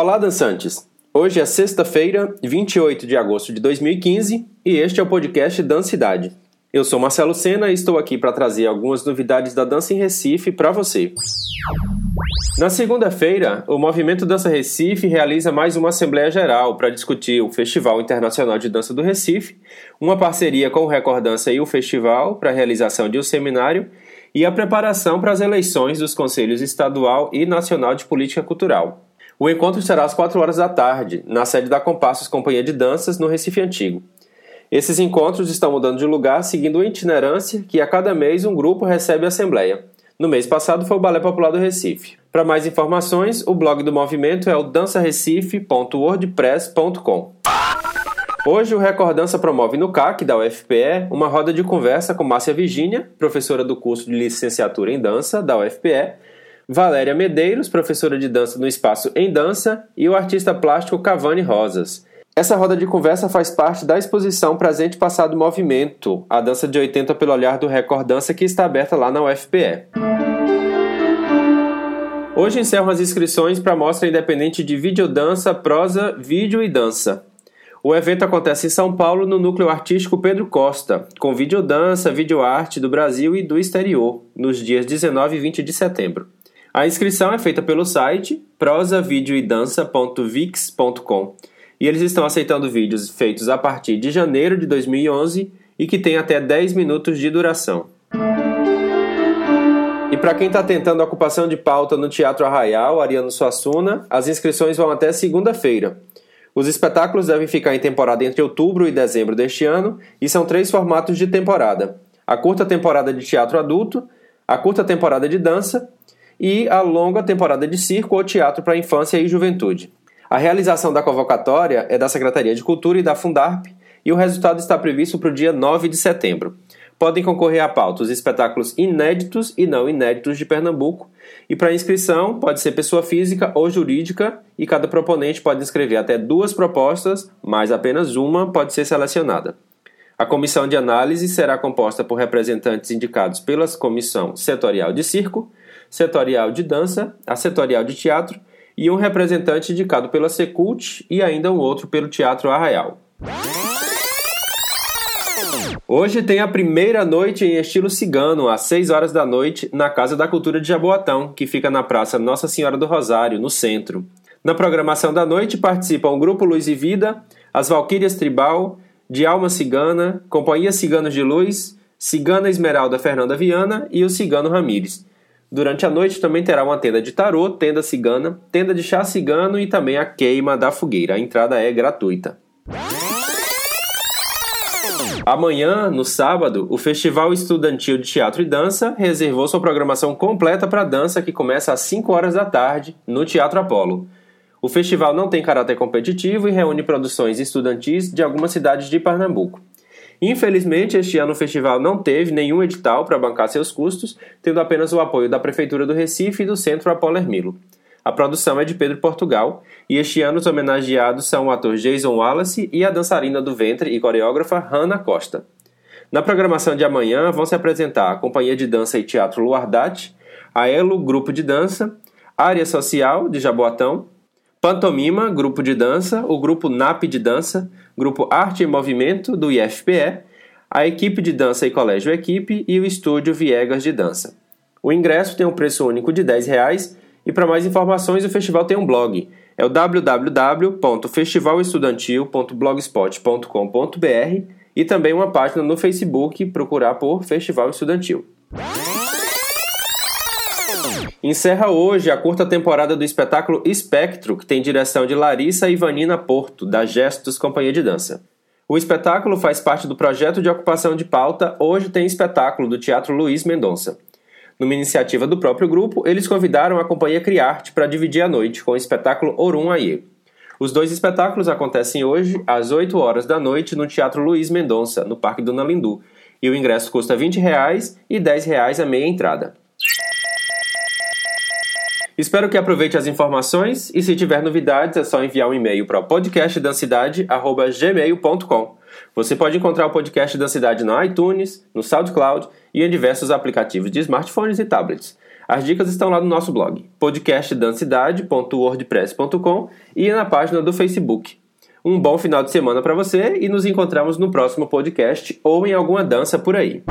Olá, dançantes! Hoje é sexta-feira, 28 de agosto de 2015 e este é o podcast Dancidade. Eu sou Marcelo Sena e estou aqui para trazer algumas novidades da dança em Recife para você. Na segunda-feira, o Movimento Dança Recife realiza mais uma Assembleia Geral para discutir o Festival Internacional de Dança do Recife, uma parceria com o Recordança e o Festival para a realização de um seminário e a preparação para as eleições dos Conselhos Estadual e Nacional de Política Cultural. O encontro será às 4 horas da tarde, na sede da Compassos Companhia de Danças, no Recife Antigo. Esses encontros estão mudando de lugar seguindo a itinerância que a cada mês um grupo recebe a assembleia. No mês passado foi o Balé Popular do Recife. Para mais informações, o blog do movimento é o dançarecife.wordpress.com. Hoje o Recordança promove no CAC da UFPE uma roda de conversa com Márcia Virgínia, professora do curso de licenciatura em dança da UFPE, Valéria Medeiros, professora de dança no Espaço em Dança, e o artista plástico Cavani Rosas. Essa roda de conversa faz parte da exposição Presente Passado Movimento, a dança de 80 pelo olhar do Recordança que está aberta lá na UFPE. Hoje encerram as inscrições para a Mostra Independente de Videodança, Prosa, Vídeo e Dança. O evento acontece em São Paulo, no núcleo artístico Pedro Costa, com videodança, videoarte do Brasil e do exterior, nos dias 19 e 20 de setembro. A inscrição é feita pelo site prosavideoedança.vix.com e eles estão aceitando vídeos feitos a partir de janeiro de 2011 e que têm até 10 minutos de duração. E para quem está tentando ocupação de pauta no Teatro Arraial, Ariano Suassuna, as inscrições vão até segunda-feira. Os espetáculos devem ficar em temporada entre outubro e dezembro deste ano e são três formatos de temporada: a curta temporada de teatro adulto, a curta temporada de dança e a longa temporada de circo ou teatro para infância e juventude. A realização da convocatória é da Secretaria de Cultura e da Fundarp e o resultado está previsto para o dia 9 de setembro. Podem concorrer à pauta os espetáculos inéditos e não inéditos de Pernambuco e para inscrição, pode ser pessoa física ou jurídica, e cada proponente pode inscrever até duas propostas, mas apenas uma pode ser selecionada. A comissão de análise será composta por representantes indicados pela Comissão Setorial de Circo, Setorial de Dança, a Setorial de Teatro e um representante indicado pela Secult e ainda um outro pelo Teatro Arraial. Hoje tem a primeira noite em estilo cigano, às 6 horas da noite, na Casa da Cultura de Jaboatão, que fica na Praça Nossa Senhora do Rosário, no centro. Na programação da noite participam o Grupo Luz e Vida, as Valquírias Tribal, de Alma Cigana, Companhia Ciganos de Luz, Cigana Esmeralda Fernanda Viana e o Cigano Ramires. Durante a noite também terá uma tenda de tarô, tenda cigana, tenda de chá cigano e também a queima da fogueira. A entrada é gratuita. Amanhã, no sábado, o Festival Estudantil de Teatro e Dança reservou sua programação completa para dança que começa às 5 horas da tarde no Teatro Apolo. O festival não tem caráter competitivo e reúne produções estudantis de algumas cidades de Pernambuco. Infelizmente, este ano o festival não teve nenhum edital para bancar seus custos, tendo apenas o apoio da Prefeitura do Recife e do Centro Apolo Hermilo. A produção é de Pedro Portugal e este ano os homenageados são o ator Jason Wallace e a dançarina do ventre e coreógrafa Hannah Costa. Na programação de amanhã vão se apresentar a Companhia de Dança e Teatro Luardate, a Elo Grupo de Dança, Área Social de Jaboatão, Pantomima Grupo de Dança, o Grupo NAP de Dança, Grupo Arte e Movimento do IFPE, a Equipe de Dança e Colégio Equipe e o Estúdio Viegas de Dança. O ingresso tem um preço único de R$ 10 e para mais informações, o festival tem um blog. É o www.festivalestudantil.blogspot.com.br e também uma página no Facebook, procurar por Festival Estudantil. Encerra hoje a curta temporada do espetáculo Espectro, que tem direção de Larissa Ivanina Porto, da Gestos Companhia de Dança. O espetáculo faz parte do projeto de ocupação de pauta Hoje Tem Espetáculo, do Teatro Luiz Mendonça. Numa iniciativa do próprio grupo, eles convidaram a companhia Criarte para dividir a noite com o espetáculo Orum Aie. Os dois espetáculos acontecem hoje, às 8 horas da noite, no Teatro Luiz Mendonça, no Parque Dona Lindu, e o ingresso custa 20 reais e 10 reais a meia entrada. Espero que aproveite as informações e se tiver novidades é só enviar um e-mail para podcastdancidade.gmail.com. Você pode encontrar o podcast da cidade no iTunes, no SoundCloud e em diversos aplicativos de smartphones e tablets. As dicas estão lá no nosso blog, podcastdancidade.wordpress.com e na página do Facebook. Um bom final de semana para você e nos encontramos no próximo podcast ou em alguma dança por aí.